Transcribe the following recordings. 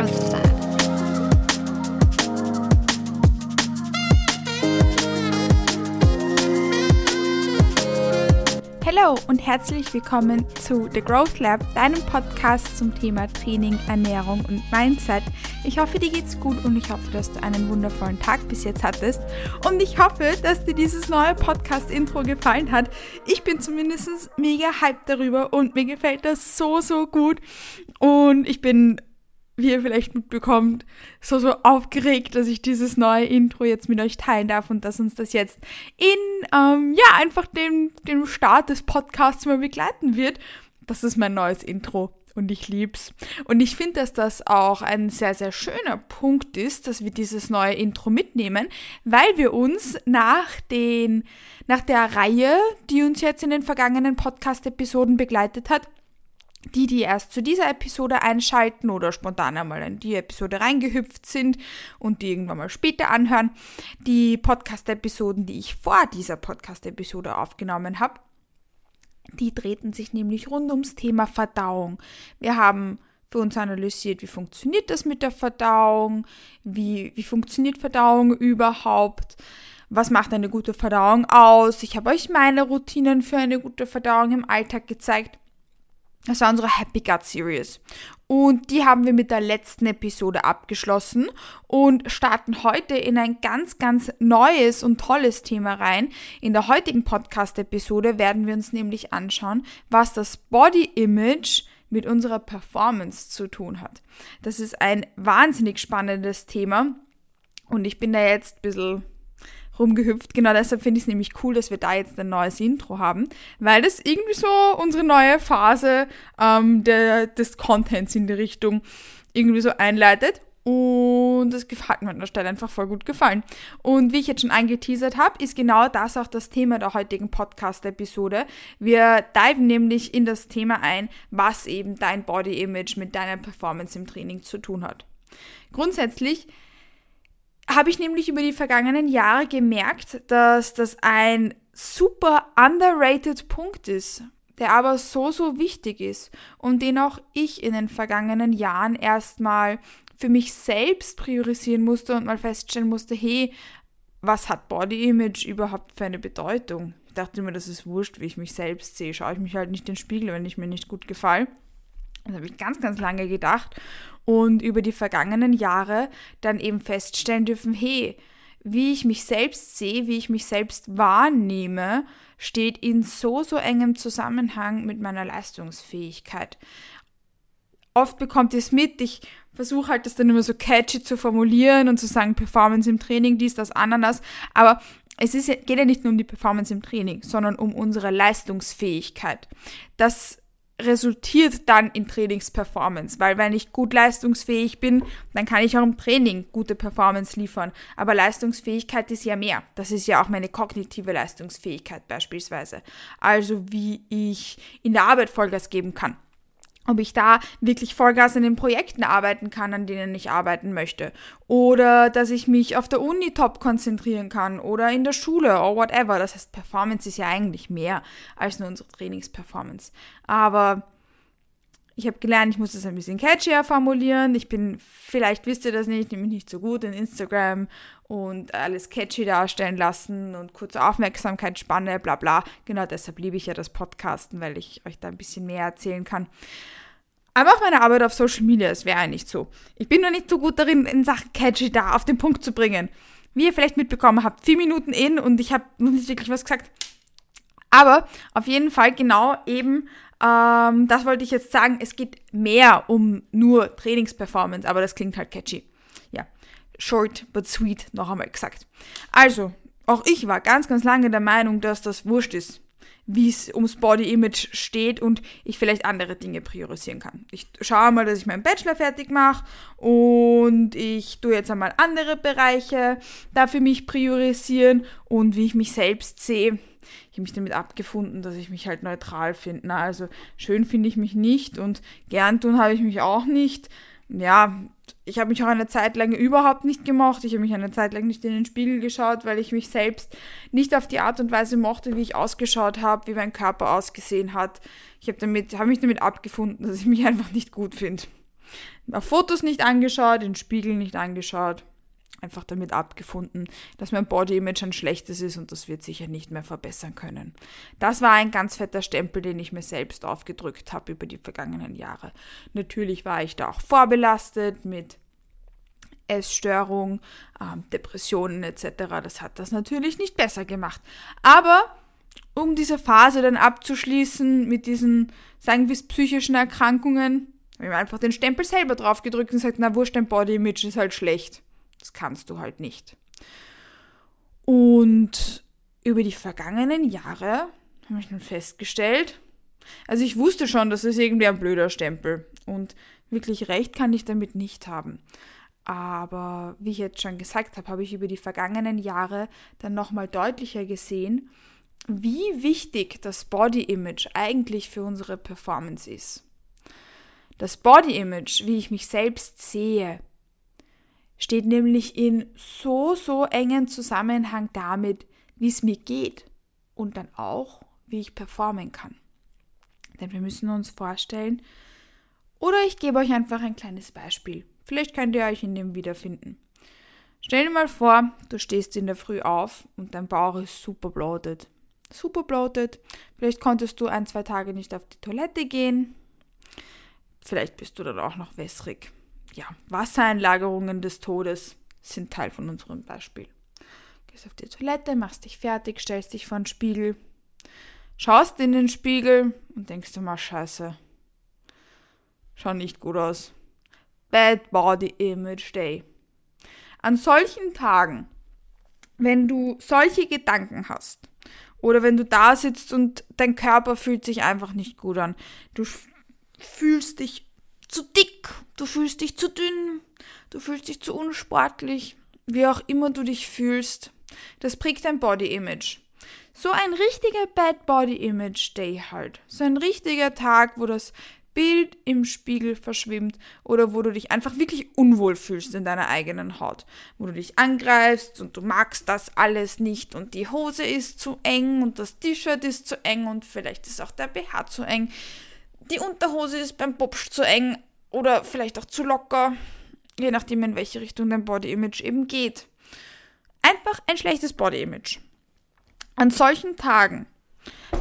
Hallo und herzlich willkommen zu The Growth Lab, deinem Podcast zum Thema Training, Ernährung und Mindset. Ich hoffe, dir geht's gut und ich hoffe, dass du einen wundervollen Tag bis jetzt hattest. Und ich hoffe, dass dir dieses neue Podcast-Intro gefallen hat. Ich bin zumindest mega hyped darüber und mir gefällt das so, so gut. Und ich bin wie ihr vielleicht mitbekommt, so, so aufgeregt, dass ich dieses neue Intro jetzt mit euch teilen darf und dass uns das jetzt in, ähm, ja, einfach dem, dem Start des Podcasts mal begleiten wird. Das ist mein neues Intro und ich lieb's. Und ich finde, dass das auch ein sehr, sehr schöner Punkt ist, dass wir dieses neue Intro mitnehmen, weil wir uns nach den, nach der Reihe, die uns jetzt in den vergangenen Podcast-Episoden begleitet hat, die, die erst zu dieser Episode einschalten oder spontan einmal in die Episode reingehüpft sind und die irgendwann mal später anhören, die Podcast-Episoden, die ich vor dieser Podcast-Episode aufgenommen habe, die drehten sich nämlich rund ums Thema Verdauung. Wir haben für uns analysiert, wie funktioniert das mit der Verdauung, wie, wie funktioniert Verdauung überhaupt, was macht eine gute Verdauung aus. Ich habe euch meine Routinen für eine gute Verdauung im Alltag gezeigt das war unsere Happy Gut Series. Und die haben wir mit der letzten Episode abgeschlossen und starten heute in ein ganz, ganz neues und tolles Thema rein. In der heutigen Podcast-Episode werden wir uns nämlich anschauen, was das Body Image mit unserer Performance zu tun hat. Das ist ein wahnsinnig spannendes Thema und ich bin da jetzt ein bisschen rumgehüpft. Genau deshalb finde ich es nämlich cool, dass wir da jetzt ein neues Intro haben, weil das irgendwie so unsere neue Phase ähm, der, des Contents in die Richtung irgendwie so einleitet. Und das hat mir an der Stelle einfach voll gut gefallen. Und wie ich jetzt schon angeteasert habe, ist genau das auch das Thema der heutigen Podcast-Episode. Wir diven nämlich in das Thema ein, was eben dein Body Image mit deiner Performance im Training zu tun hat. Grundsätzlich habe ich nämlich über die vergangenen Jahre gemerkt, dass das ein super underrated Punkt ist, der aber so, so wichtig ist und den auch ich in den vergangenen Jahren erstmal für mich selbst priorisieren musste und mal feststellen musste, hey, was hat Body Image überhaupt für eine Bedeutung? Ich dachte mir, das ist wurscht, wie ich mich selbst sehe. Schaue ich mich halt nicht in den Spiegel, wenn ich mir nicht gut gefalle. Das habe ich ganz, ganz lange gedacht und über die vergangenen Jahre dann eben feststellen dürfen, hey, wie ich mich selbst sehe, wie ich mich selbst wahrnehme, steht in so, so engem Zusammenhang mit meiner Leistungsfähigkeit. Oft bekommt ihr es mit, ich versuche halt das dann immer so catchy zu formulieren und zu sagen, Performance im Training, dies, das, Ananas, aber es ist, geht ja nicht nur um die Performance im Training, sondern um unsere Leistungsfähigkeit. Das resultiert dann in Trainingsperformance, weil wenn ich gut leistungsfähig bin, dann kann ich auch im Training gute Performance liefern. Aber Leistungsfähigkeit ist ja mehr. Das ist ja auch meine kognitive Leistungsfähigkeit beispielsweise. Also wie ich in der Arbeit Vollgas geben kann ob ich da wirklich Vollgas in den Projekten arbeiten kann, an denen ich arbeiten möchte. Oder dass ich mich auf der Uni top konzentrieren kann oder in der Schule oder whatever. Das heißt, Performance ist ja eigentlich mehr als nur unsere Trainingsperformance. Aber ich habe gelernt, ich muss das ein bisschen catchier formulieren. Ich bin, vielleicht wisst ihr das nicht, nämlich nicht so gut in Instagram und alles catchy darstellen lassen und kurze Aufmerksamkeitsspanne, bla bla. Genau deshalb liebe ich ja das Podcasten, weil ich euch da ein bisschen mehr erzählen kann. Aber auch meine Arbeit auf Social Media, es wäre nicht so. Ich bin nur nicht so gut darin, in Sachen catchy da auf den Punkt zu bringen. Wie ihr vielleicht mitbekommen habt, vier Minuten in und ich habe noch nicht wirklich was gesagt. Aber auf jeden Fall genau eben ähm, das wollte ich jetzt sagen. Es geht mehr um nur Trainingsperformance, aber das klingt halt catchy. Ja, short but sweet, noch einmal gesagt. Also, auch ich war ganz, ganz lange der Meinung, dass das wurscht ist, wie es ums Body Image steht und ich vielleicht andere Dinge priorisieren kann. Ich schaue mal, dass ich meinen Bachelor fertig mache und ich tue jetzt einmal andere Bereiche da für mich priorisieren und wie ich mich selbst sehe, ich habe mich damit abgefunden, dass ich mich halt neutral finde. Na, also schön finde ich mich nicht und gern tun habe ich mich auch nicht. Ja, ich habe mich auch eine Zeit lang überhaupt nicht gemocht. Ich habe mich eine Zeit lang nicht in den Spiegel geschaut, weil ich mich selbst nicht auf die Art und Weise mochte, wie ich ausgeschaut habe, wie mein Körper ausgesehen hat. Ich habe habe mich damit abgefunden, dass ich mich einfach nicht gut finde. Auf Fotos nicht angeschaut, den Spiegel nicht angeschaut. Einfach damit abgefunden, dass mein Body Image ein schlechtes ist und das wird sicher nicht mehr verbessern können. Das war ein ganz fetter Stempel, den ich mir selbst aufgedrückt habe über die vergangenen Jahre. Natürlich war ich da auch vorbelastet mit Essstörung, ähm, Depressionen etc. Das hat das natürlich nicht besser gemacht. Aber um diese Phase dann abzuschließen mit diesen, sagen wir es, psychischen Erkrankungen, habe ich mir einfach den Stempel selber drauf gedrückt und gesagt, na wurscht, dein Body Image ist halt schlecht. Das kannst du halt nicht. Und über die vergangenen Jahre habe ich nun festgestellt, also ich wusste schon, das ist irgendwie ein blöder Stempel und wirklich recht kann ich damit nicht haben. Aber wie ich jetzt schon gesagt habe, habe ich über die vergangenen Jahre dann nochmal deutlicher gesehen, wie wichtig das Body Image eigentlich für unsere Performance ist. Das Body Image, wie ich mich selbst sehe, steht nämlich in so, so engen Zusammenhang damit, wie es mir geht und dann auch, wie ich performen kann. Denn wir müssen uns vorstellen, oder ich gebe euch einfach ein kleines Beispiel. Vielleicht könnt ihr euch in dem wiederfinden. Stell dir mal vor, du stehst in der Früh auf und dein Bauch ist super bloated. Super bloated. Vielleicht konntest du ein, zwei Tage nicht auf die Toilette gehen. Vielleicht bist du dann auch noch wässrig ja, Wassereinlagerungen des Todes sind Teil von unserem Beispiel. Gehst auf die Toilette, machst dich fertig, stellst dich vor den Spiegel, schaust in den Spiegel und denkst dir mal, scheiße, schau nicht gut aus. Bad Body Image Day. An solchen Tagen, wenn du solche Gedanken hast, oder wenn du da sitzt und dein Körper fühlt sich einfach nicht gut an, du fühlst dich zu dick, du fühlst dich zu dünn, du fühlst dich zu unsportlich, wie auch immer du dich fühlst. Das prägt dein Body Image. So ein richtiger Bad Body Image Day halt. So ein richtiger Tag, wo das Bild im Spiegel verschwimmt oder wo du dich einfach wirklich unwohl fühlst in deiner eigenen Haut, wo du dich angreifst und du magst das alles nicht und die Hose ist zu eng und das T-Shirt ist zu eng und vielleicht ist auch der BH zu eng die Unterhose ist beim Popsch zu eng oder vielleicht auch zu locker, je nachdem in welche Richtung dein Body Image eben geht. Einfach ein schlechtes Body Image. An solchen Tagen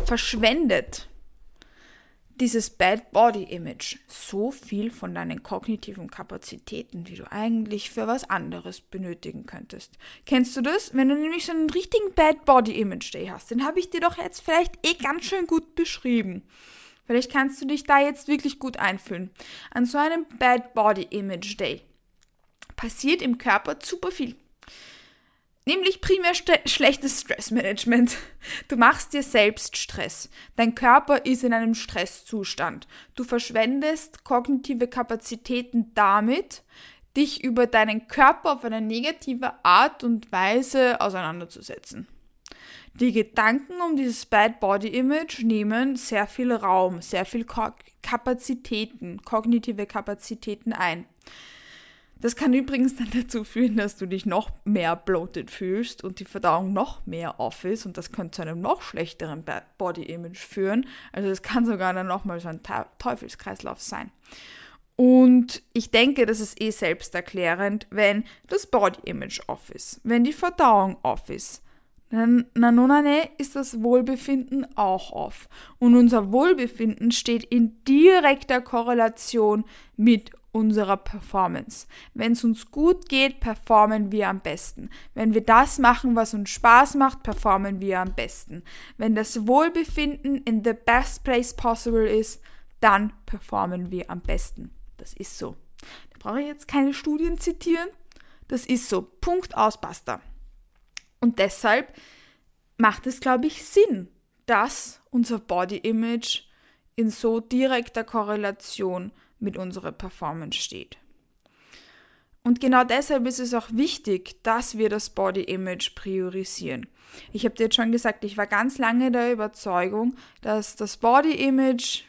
verschwendet dieses Bad Body Image so viel von deinen kognitiven Kapazitäten, die du eigentlich für was anderes benötigen könntest. Kennst du das? Wenn du nämlich so einen richtigen Bad Body Image Day hast, den habe ich dir doch jetzt vielleicht eh ganz schön gut beschrieben. Vielleicht kannst du dich da jetzt wirklich gut einfühlen. An so einem Bad Body Image Day passiert im Körper super viel. Nämlich primär schlechtes Stressmanagement. Du machst dir selbst Stress. Dein Körper ist in einem Stresszustand. Du verschwendest kognitive Kapazitäten damit, dich über deinen Körper auf eine negative Art und Weise auseinanderzusetzen. Die Gedanken um dieses Bad Body Image nehmen sehr viel Raum, sehr viel Ko Kapazitäten, kognitive Kapazitäten ein. Das kann übrigens dann dazu führen, dass du dich noch mehr bloated fühlst und die Verdauung noch mehr off ist und das könnte zu einem noch schlechteren Bad Body Image führen. Also es kann sogar dann nochmal so ein Teufelskreislauf sein. Und ich denke, das ist eh selbsterklärend, wenn das Body Image off ist, wenn die Verdauung off ist, Nanonane ist das Wohlbefinden auch off. Und unser Wohlbefinden steht in direkter Korrelation mit unserer Performance. Wenn es uns gut geht, performen wir am besten. Wenn wir das machen, was uns Spaß macht, performen wir am besten. Wenn das Wohlbefinden in the best place possible ist, dann performen wir am besten. Das ist so. Da brauche ich jetzt keine Studien zitieren. Das ist so. Punkt aus, basta. Und deshalb macht es, glaube ich, Sinn, dass unser Body Image in so direkter Korrelation mit unserer Performance steht. Und genau deshalb ist es auch wichtig, dass wir das Body Image priorisieren. Ich habe dir jetzt schon gesagt, ich war ganz lange der Überzeugung, dass das Body Image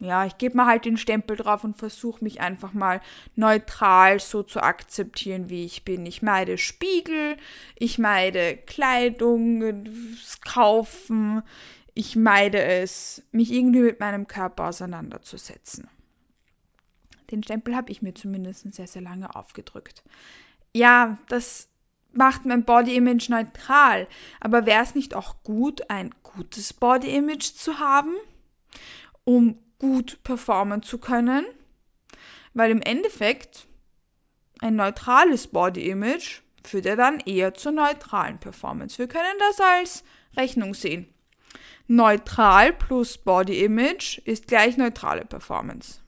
ja, ich gebe mal halt den Stempel drauf und versuche mich einfach mal neutral so zu akzeptieren, wie ich bin. Ich meide Spiegel, ich meide Kleidung, kaufen, ich meide es, mich irgendwie mit meinem Körper auseinanderzusetzen. Den Stempel habe ich mir zumindest sehr, sehr lange aufgedrückt. Ja, das macht mein Body Image neutral. Aber wäre es nicht auch gut, ein gutes Body Image zu haben, um gut performen zu können? Weil im Endeffekt ein neutrales Body Image führt ja dann eher zur neutralen Performance. Wir können das als Rechnung sehen. Neutral plus Body Image ist gleich neutrale Performance.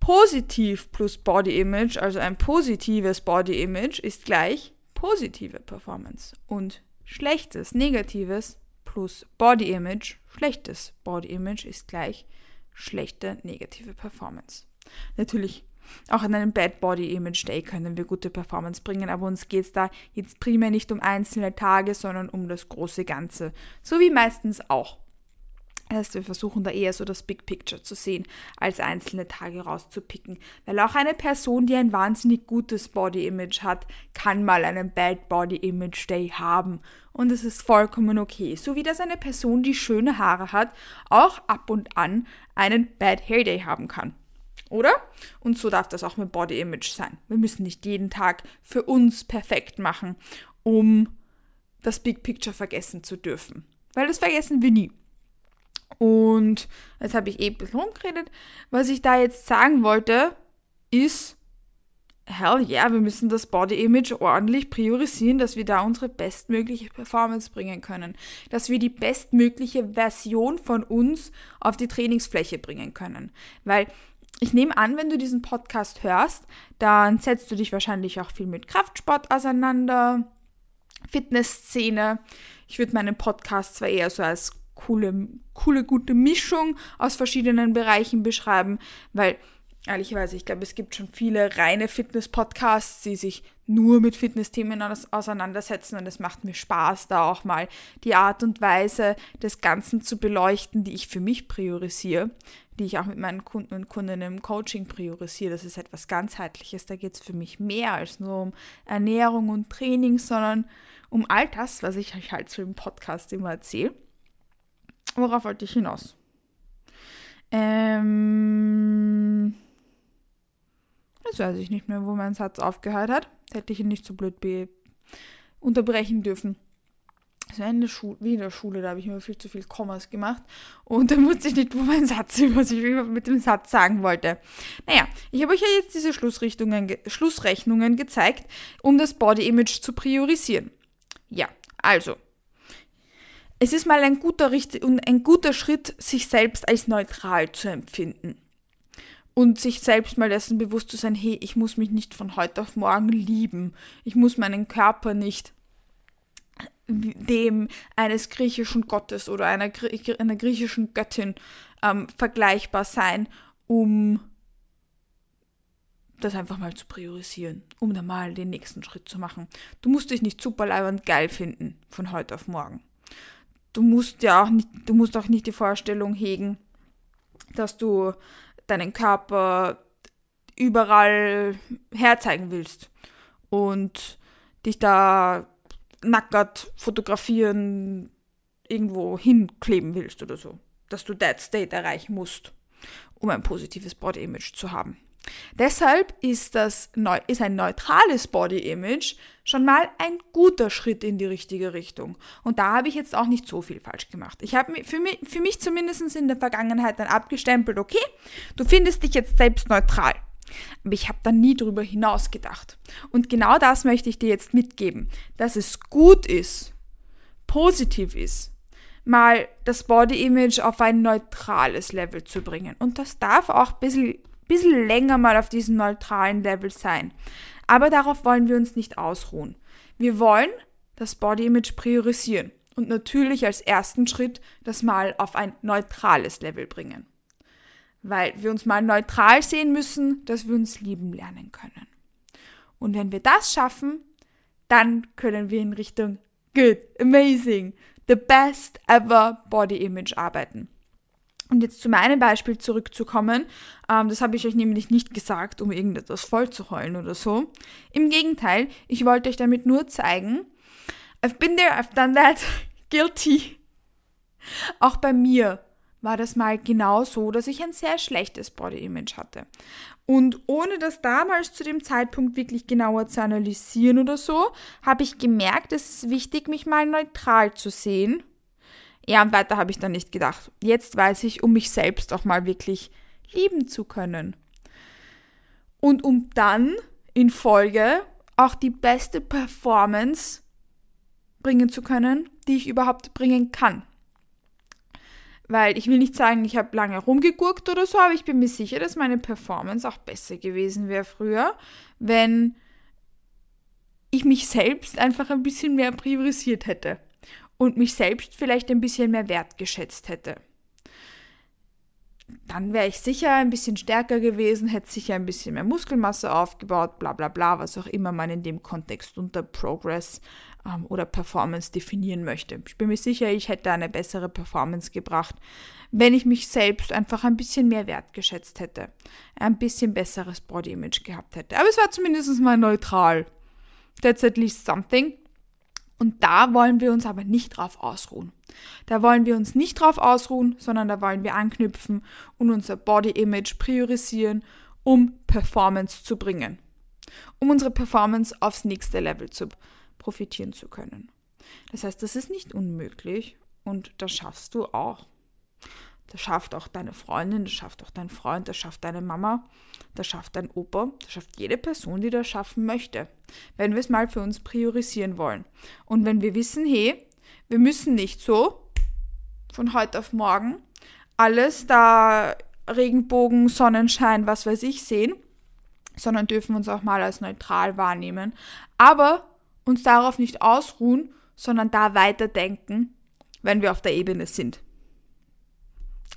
Positiv plus Body Image, also ein positives Body Image, ist gleich positive Performance. Und schlechtes, negatives plus Body Image, schlechtes Body Image ist gleich schlechte, negative Performance. Natürlich auch an einem Bad Body Image Day können wir gute Performance bringen, aber uns geht es da jetzt primär nicht um einzelne Tage, sondern um das große Ganze. So wie meistens auch. Heißt, wir versuchen da eher so das Big Picture zu sehen, als einzelne Tage rauszupicken. Weil auch eine Person, die ein wahnsinnig gutes Body Image hat, kann mal einen Bad Body Image Day haben. Und es ist vollkommen okay. So wie das eine Person, die schöne Haare hat, auch ab und an einen Bad Hair Day haben kann. Oder? Und so darf das auch mit Body Image sein. Wir müssen nicht jeden Tag für uns perfekt machen, um das Big Picture vergessen zu dürfen. Weil das vergessen wir nie. Und jetzt habe ich eh ein bisschen rumgeredet. Was ich da jetzt sagen wollte, ist, hell yeah, wir müssen das Body Image ordentlich priorisieren, dass wir da unsere bestmögliche Performance bringen können. Dass wir die bestmögliche Version von uns auf die Trainingsfläche bringen können. Weil ich nehme an, wenn du diesen Podcast hörst, dann setzt du dich wahrscheinlich auch viel mit Kraftsport auseinander, Fitnessszene. Ich würde meinen Podcast zwar eher so als coole, coole, gute Mischung aus verschiedenen Bereichen beschreiben, weil ehrlicherweise, ich glaube, es gibt schon viele reine Fitness-Podcasts, die sich nur mit Fitnessthemen auseinandersetzen und es macht mir Spaß, da auch mal die Art und Weise des Ganzen zu beleuchten, die ich für mich priorisiere, die ich auch mit meinen Kunden und Kundinnen im Coaching priorisiere. Das ist etwas ganzheitliches, da geht es für mich mehr als nur um Ernährung und Training, sondern um all das, was ich euch halt so im Podcast immer erzähle. Worauf wollte ich hinaus? Ähm, jetzt weiß ich nicht mehr, wo mein Satz aufgehört hat. Hätte ich ihn nicht so blöd unterbrechen dürfen. Also in der Schule, wie in der Schule, da habe ich immer viel zu viel Kommas gemacht. Und dann wusste ich nicht, wo mein Satz ist, was ich mit dem Satz sagen wollte. Naja, ich habe euch ja jetzt diese Schlussrichtungen, Schlussrechnungen gezeigt, um das Body Image zu priorisieren. Ja, also, es ist mal ein guter, ein guter Schritt, sich selbst als neutral zu empfinden. Und sich selbst mal dessen bewusst zu sein, hey, ich muss mich nicht von heute auf morgen lieben. Ich muss meinen Körper nicht dem eines griechischen Gottes oder einer, einer griechischen Göttin ähm, vergleichbar sein, um das einfach mal zu priorisieren, um dann mal den nächsten Schritt zu machen. Du musst dich nicht super geil finden von heute auf morgen du musst ja auch nicht, du musst auch nicht die Vorstellung hegen, dass du deinen Körper überall herzeigen willst und dich da nackert fotografieren irgendwo hinkleben willst oder so. Dass du that state erreichen musst, um ein positives Body Image zu haben. Deshalb ist, das, ist ein neutrales Body Image schon mal ein guter Schritt in die richtige Richtung. Und da habe ich jetzt auch nicht so viel falsch gemacht. Ich habe für mich, für mich zumindest in der Vergangenheit dann abgestempelt, okay, du findest dich jetzt selbst neutral. Aber ich habe da nie drüber hinaus gedacht. Und genau das möchte ich dir jetzt mitgeben, dass es gut ist, positiv ist, mal das Body Image auf ein neutrales Level zu bringen. Und das darf auch ein bisschen bisschen länger mal auf diesem neutralen Level sein. Aber darauf wollen wir uns nicht ausruhen. Wir wollen das Body Image priorisieren und natürlich als ersten Schritt das mal auf ein neutrales Level bringen. Weil wir uns mal neutral sehen müssen, dass wir uns lieben lernen können. Und wenn wir das schaffen, dann können wir in Richtung good, amazing, the best ever Body Image arbeiten. Und jetzt zu meinem Beispiel zurückzukommen, ähm, das habe ich euch nämlich nicht gesagt, um irgendetwas voll zu heulen oder so. Im Gegenteil, ich wollte euch damit nur zeigen, I've been there, I've done that, guilty. Auch bei mir war das mal genau so, dass ich ein sehr schlechtes Body Image hatte. Und ohne das damals zu dem Zeitpunkt wirklich genauer zu analysieren oder so, habe ich gemerkt, es ist wichtig, mich mal neutral zu sehen. Ja, und weiter habe ich dann nicht gedacht. Jetzt weiß ich, um mich selbst auch mal wirklich lieben zu können. Und um dann in Folge auch die beste Performance bringen zu können, die ich überhaupt bringen kann. Weil ich will nicht sagen, ich habe lange rumgegurkt oder so, aber ich bin mir sicher, dass meine Performance auch besser gewesen wäre früher, wenn ich mich selbst einfach ein bisschen mehr priorisiert hätte und mich selbst vielleicht ein bisschen mehr wertgeschätzt hätte. Dann wäre ich sicher ein bisschen stärker gewesen, hätte sicher ein bisschen mehr Muskelmasse aufgebaut, bla bla bla, was auch immer man in dem Kontext unter Progress ähm, oder Performance definieren möchte. Ich bin mir sicher, ich hätte eine bessere Performance gebracht, wenn ich mich selbst einfach ein bisschen mehr wertgeschätzt hätte, ein bisschen besseres Body Image gehabt hätte. Aber es war zumindest mal neutral. That's at least something. Und da wollen wir uns aber nicht drauf ausruhen. Da wollen wir uns nicht drauf ausruhen, sondern da wollen wir anknüpfen und unser Body Image priorisieren, um Performance zu bringen. Um unsere Performance aufs nächste Level zu profitieren zu können. Das heißt, das ist nicht unmöglich und das schaffst du auch. Das schafft auch deine Freundin, das schafft auch dein Freund, das schafft deine Mama, das schafft dein Opa, das schafft jede Person, die das schaffen möchte. Wenn wir es mal für uns priorisieren wollen. Und wenn wir wissen, hey, wir müssen nicht so von heute auf morgen alles da Regenbogen, Sonnenschein, was weiß ich sehen, sondern dürfen uns auch mal als neutral wahrnehmen. Aber uns darauf nicht ausruhen, sondern da weiterdenken, wenn wir auf der Ebene sind.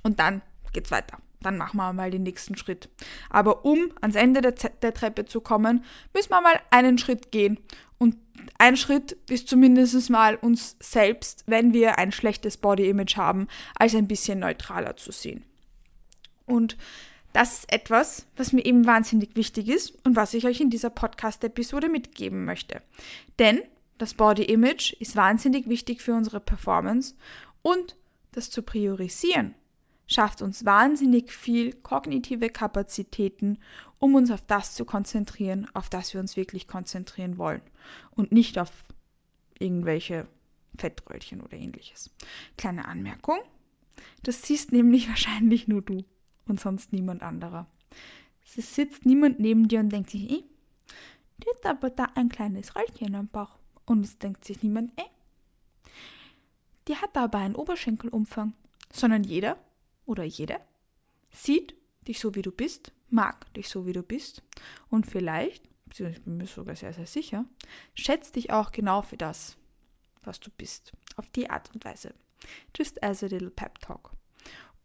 Und dann geht's weiter. Dann machen wir mal den nächsten Schritt. Aber um ans Ende der, der Treppe zu kommen, müssen wir mal einen Schritt gehen. Und ein Schritt ist zumindest mal uns selbst, wenn wir ein schlechtes Body Image haben, als ein bisschen neutraler zu sehen. Und das ist etwas, was mir eben wahnsinnig wichtig ist und was ich euch in dieser Podcast-Episode mitgeben möchte. Denn das Body Image ist wahnsinnig wichtig für unsere Performance und das zu priorisieren schafft uns wahnsinnig viel kognitive Kapazitäten, um uns auf das zu konzentrieren, auf das wir uns wirklich konzentrieren wollen und nicht auf irgendwelche Fettröllchen oder ähnliches. Kleine Anmerkung, das siehst nämlich wahrscheinlich nur du und sonst niemand anderer. Es sitzt niemand neben dir und denkt sich, eh, die hat aber da ein kleines Röllchen am Bauch. Und es denkt sich niemand, eh, die hat aber einen Oberschenkelumfang. Sondern jeder oder jede sieht dich so, wie du bist, mag dich so, wie du bist und vielleicht, ich bin mir sogar sehr, sehr sicher, schätzt dich auch genau für das, was du bist. Auf die Art und Weise. Just as a little pep talk.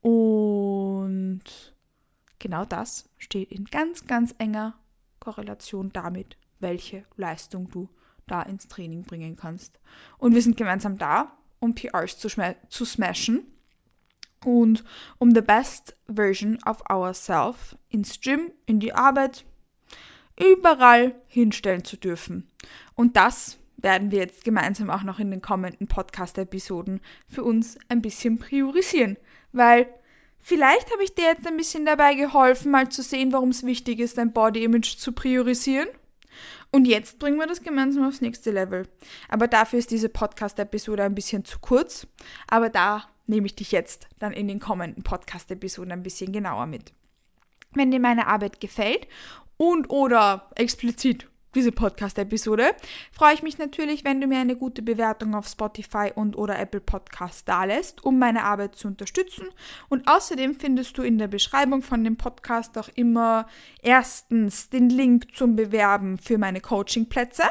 Und genau das steht in ganz, ganz enger Korrelation damit, welche Leistung du da ins Training bringen kannst. Und wir sind gemeinsam da, um PRs zu, zu smashen und um the best version of ourselves ins Gym, in die Arbeit, überall hinstellen zu dürfen. Und das werden wir jetzt gemeinsam auch noch in den kommenden Podcast-Episoden für uns ein bisschen priorisieren weil vielleicht habe ich dir jetzt ein bisschen dabei geholfen, mal zu sehen, warum es wichtig ist, dein Body Image zu priorisieren. Und jetzt bringen wir das gemeinsam aufs nächste Level. Aber dafür ist diese Podcast-Episode ein bisschen zu kurz. Aber da nehme ich dich jetzt dann in den kommenden Podcast-Episoden ein bisschen genauer mit. Wenn dir meine Arbeit gefällt und oder explizit diese Podcast-Episode, freue ich mich natürlich, wenn du mir eine gute Bewertung auf Spotify und oder Apple Podcast dalässt, um meine Arbeit zu unterstützen. Und außerdem findest du in der Beschreibung von dem Podcast auch immer erstens den Link zum Bewerben für meine Coaching-Plätze.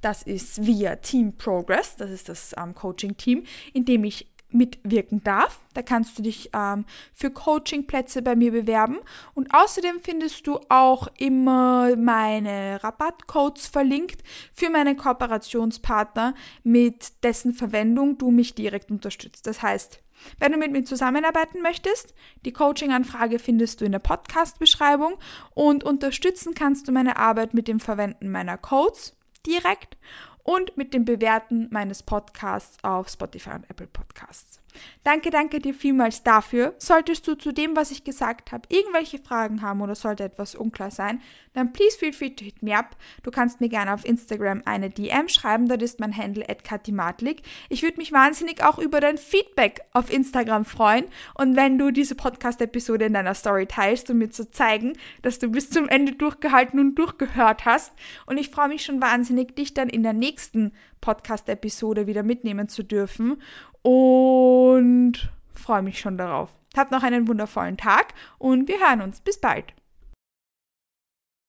Das ist via Team Progress, das ist das ähm, Coaching-Team, in dem ich mitwirken darf. Da kannst du dich ähm, für Coachingplätze bei mir bewerben. Und außerdem findest du auch immer meine Rabattcodes verlinkt für meine Kooperationspartner, mit dessen Verwendung du mich direkt unterstützt. Das heißt, wenn du mit mir zusammenarbeiten möchtest, die Coaching-Anfrage findest du in der Podcast-Beschreibung und unterstützen kannst du meine Arbeit mit dem Verwenden meiner Codes direkt und mit dem Bewerten meines Podcasts auf Spotify und Apple Podcasts. Danke, danke dir vielmals dafür. Solltest du zu dem, was ich gesagt habe, irgendwelche Fragen haben oder sollte etwas unklar sein, dann please feel free to hit me up. Du kannst mir gerne auf Instagram eine DM schreiben, dort ist mein Handle @katimatlik. Ich würde mich wahnsinnig auch über dein Feedback auf Instagram freuen und wenn du diese Podcast Episode in deiner Story teilst, um mir zu zeigen, dass du bis zum Ende durchgehalten und durchgehört hast und ich freue mich schon wahnsinnig dich dann in der nächsten Podcast Episode wieder mitnehmen zu dürfen und freue mich schon darauf. Habt noch einen wundervollen Tag und wir hören uns. Bis bald.